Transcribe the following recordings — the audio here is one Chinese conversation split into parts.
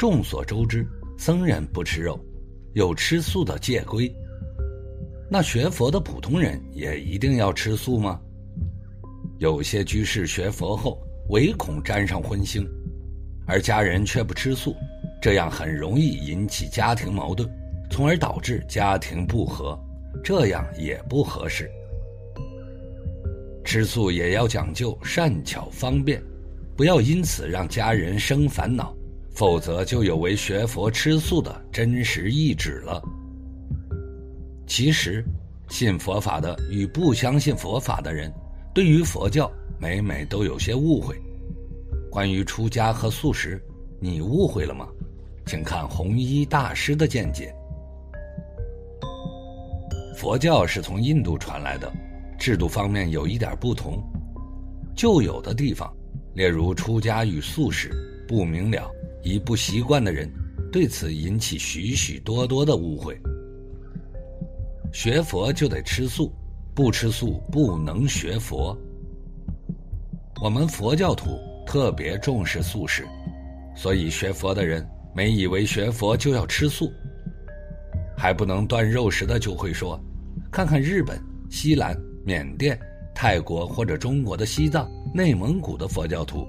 众所周知，僧人不吃肉，有吃素的戒规。那学佛的普通人也一定要吃素吗？有些居士学佛后唯恐沾上荤腥，而家人却不吃素，这样很容易引起家庭矛盾，从而导致家庭不和，这样也不合适。吃素也要讲究善巧方便，不要因此让家人生烦恼。否则就有违学佛吃素的真实意志了。其实，信佛法的与不相信佛法的人，对于佛教每每都有些误会。关于出家和素食，你误会了吗？请看弘一大师的见解。佛教是从印度传来的，制度方面有一点不同，旧有的地方，例如出家与素食不明了。以不习惯的人，对此引起许许多多的误会。学佛就得吃素，不吃素不能学佛。我们佛教徒特别重视素食，所以学佛的人没以为学佛就要吃素。还不能断肉食的就会说：“看看日本、西兰、缅甸、泰国或者中国的西藏、内蒙古的佛教徒，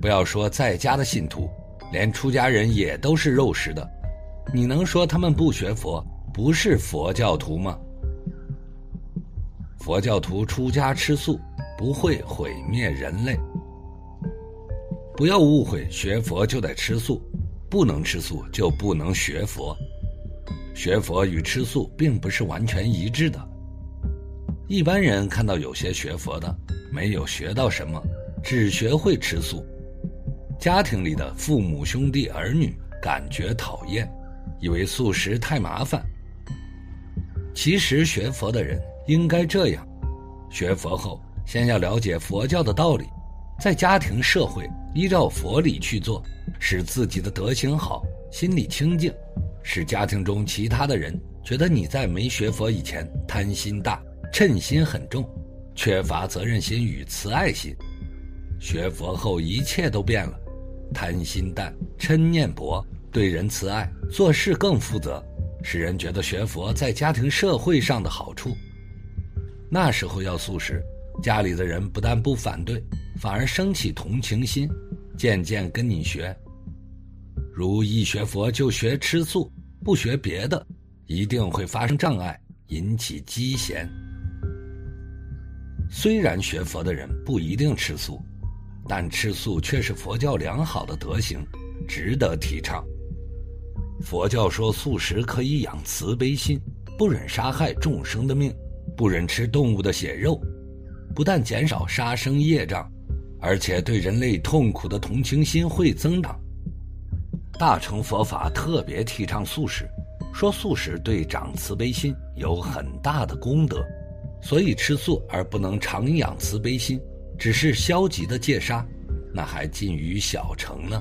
不要说在家的信徒。”连出家人也都是肉食的，你能说他们不学佛，不是佛教徒吗？佛教徒出家吃素，不会毁灭人类。不要误会，学佛就得吃素，不能吃素就不能学佛。学佛与吃素并不是完全一致的。一般人看到有些学佛的，没有学到什么，只学会吃素。家庭里的父母、兄弟、儿女感觉讨厌，以为素食太麻烦。其实学佛的人应该这样：学佛后，先要了解佛教的道理，在家庭、社会依照佛理去做，使自己的德行好，心里清净，使家庭中其他的人觉得你在没学佛以前贪心大、嗔心很重，缺乏责任心与慈爱心。学佛后，一切都变了。贪心淡，嗔念薄，对人慈爱，做事更负责，使人觉得学佛在家庭社会上的好处。那时候要素食，家里的人不但不反对，反而生起同情心，渐渐跟你学。如一学佛就学吃素，不学别的，一定会发生障碍，引起积嫌。虽然学佛的人不一定吃素。但吃素却是佛教良好的德行，值得提倡。佛教说素食可以养慈悲心，不忍杀害众生的命，不忍吃动物的血肉，不但减少杀生业障，而且对人类痛苦的同情心会增长。大乘佛法特别提倡素食，说素食对长慈悲心有很大的功德，所以吃素而不能常养慈悲心。只是消极的戒杀，那还近于小成呢。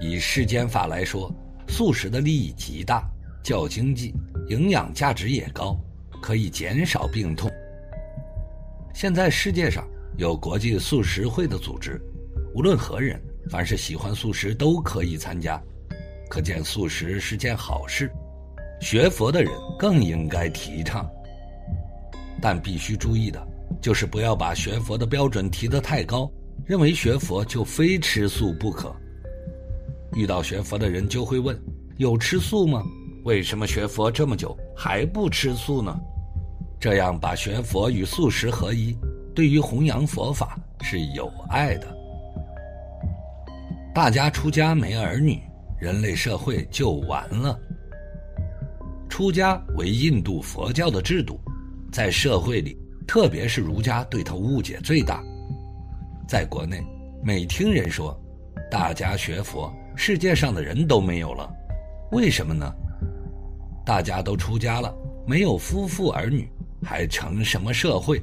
以世间法来说，素食的利益极大，较经济，营养价值也高，可以减少病痛。现在世界上有国际素食会的组织，无论何人，凡是喜欢素食都可以参加，可见素食是件好事。学佛的人更应该提倡，但必须注意的。就是不要把学佛的标准提得太高，认为学佛就非吃素不可。遇到学佛的人就会问：有吃素吗？为什么学佛这么久还不吃素呢？这样把学佛与素食合一，对于弘扬佛法是有爱的。大家出家没儿女，人类社会就完了。出家为印度佛教的制度，在社会里。特别是儒家对他误解最大，在国内，每听人说，大家学佛，世界上的人都没有了，为什么呢？大家都出家了，没有夫妇儿女，还成什么社会？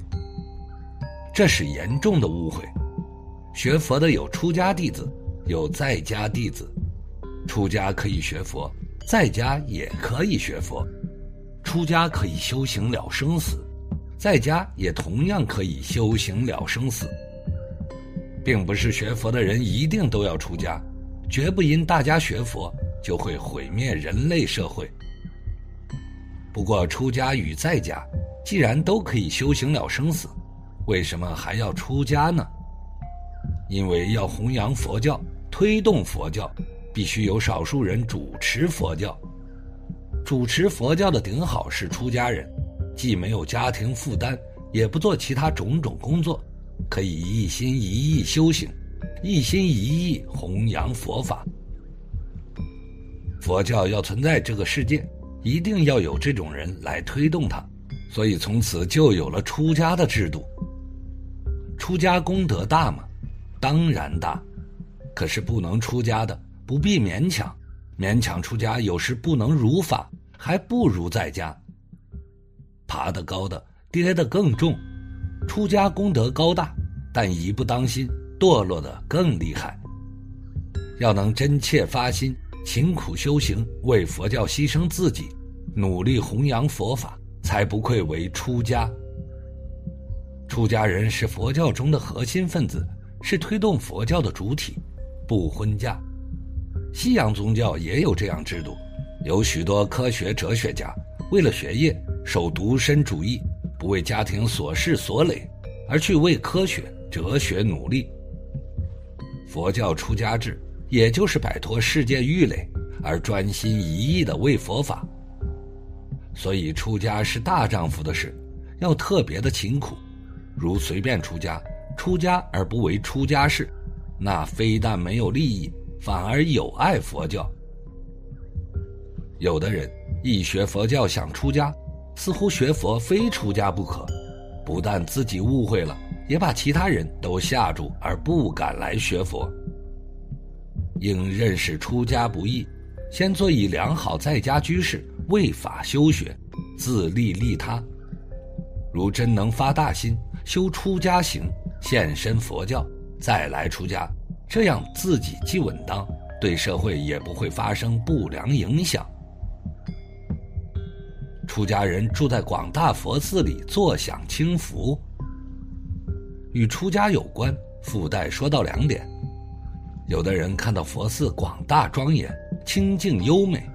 这是严重的误会。学佛的有出家弟子，有在家弟子，出家可以学佛，在家也可以学佛，出家可以修行了生死。在家也同样可以修行了生死，并不是学佛的人一定都要出家，绝不因大家学佛就会毁灭人类社会。不过，出家与在家，既然都可以修行了生死，为什么还要出家呢？因为要弘扬佛教、推动佛教，必须有少数人主持佛教。主持佛教的顶好是出家人，既没有家庭负担，也不做其他种种工作，可以一心一意修行，一心一意弘扬佛法。佛教要存在这个世界。一定要有这种人来推动它，所以从此就有了出家的制度。出家功德大吗？当然大，可是不能出家的不必勉强，勉强出家有时不能如法，还不如在家。爬得高的跌得更重，出家功德高大，但一不当心堕落的更厉害。要能真切发心。勤苦修行，为佛教牺牲自己，努力弘扬佛法，才不愧为出家。出家人是佛教中的核心分子，是推动佛教的主体，不婚嫁。西洋宗教也有这样制度，有许多科学哲学家为了学业守独身主义，不为家庭琐事所累，而去为科学哲学努力。佛教出家制。也就是摆脱世界欲累，而专心一意的为佛法。所以出家是大丈夫的事，要特别的勤苦。如随便出家，出家而不为出家事，那非但没有利益，反而有碍佛教。有的人一学佛教想出家，似乎学佛非出家不可，不但自己误会了，也把其他人都吓住，而不敢来学佛。应认识出家不易，先做以良好在家居士，为法修学，自利利他。如真能发大心，修出家行，现身佛教，再来出家，这样自己既稳当，对社会也不会发生不良影响。出家人住在广大佛寺里，坐享清福。与出家有关，附带说到两点。有的人看到佛寺广大庄严、清净优美，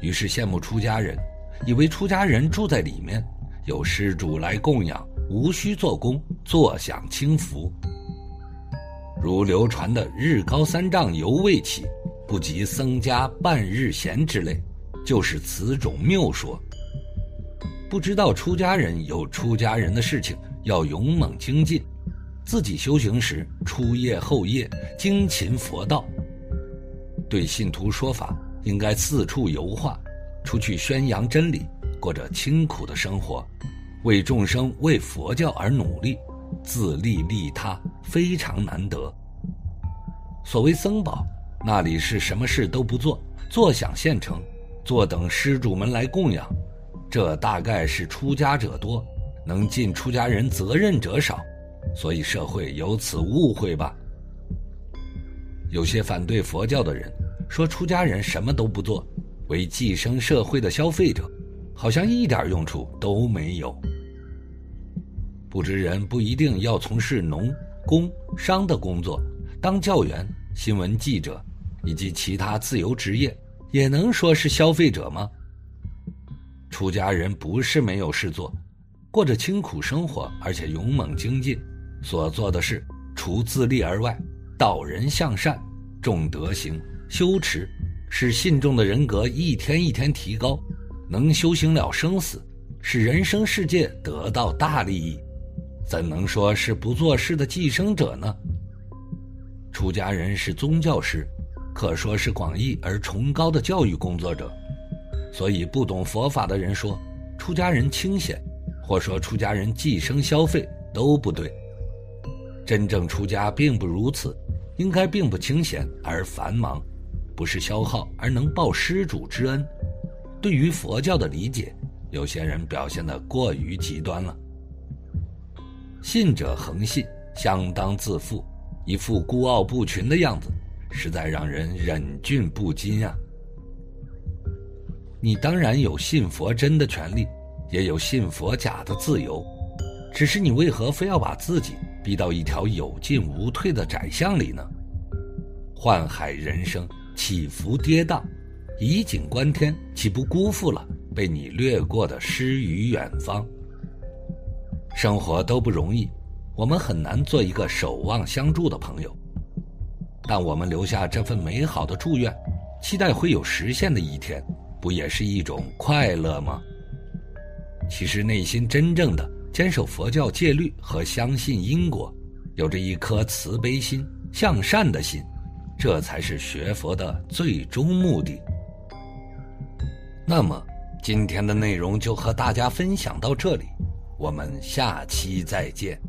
于是羡慕出家人，以为出家人住在里面，有施主来供养，无需做工，坐享清福。如流传的“日高三丈犹未起，不及僧家半日闲”之类，就是此种谬说。不知道出家人有出家人的事情，要勇猛精进。自己修行时，初夜后夜精勤佛道，对信徒说法，应该四处游化，出去宣扬真理，过着清苦的生活，为众生、为佛教而努力，自利利他，非常难得。所谓僧宝，那里是什么事都不做，坐享现成，坐等施主们来供养，这大概是出家者多，能尽出家人责任者少。所以社会有此误会吧？有些反对佛教的人说，出家人什么都不做，为寄生社会的消费者，好像一点用处都没有。不知人不一定要从事农、工、商的工作，当教员、新闻记者以及其他自由职业，也能说是消费者吗？出家人不是没有事做，过着清苦生活，而且勇猛精进。所做的事，除自利而外，导人向善，重德行，修持，使信众的人格一天一天提高，能修行了生死，使人生世界得到大利益，怎能说是不做事的寄生者呢？出家人是宗教师，可说是广义而崇高的教育工作者，所以不懂佛法的人说出家人清闲，或说出家人寄生消费都不对。真正出家并不如此，应该并不清闲而繁忙，不是消耗而能报施主之恩。对于佛教的理解，有些人表现得过于极端了。信者恒信，相当自负，一副孤傲不群的样子，实在让人忍俊不禁啊！你当然有信佛真的权利，也有信佛假的自由，只是你为何非要把自己？逼到一条有进无退的窄巷里呢？宦海人生，起伏跌宕，以景观天，岂不辜负了被你掠过的诗与远方？生活都不容易，我们很难做一个守望相助的朋友。但我们留下这份美好的祝愿，期待会有实现的一天，不也是一种快乐吗？其实内心真正的坚守佛教戒律和相信因果有着一颗慈悲心向善的心这才是学佛的最终目的。那么今天的内容就和大家分享到这里我们下期再见。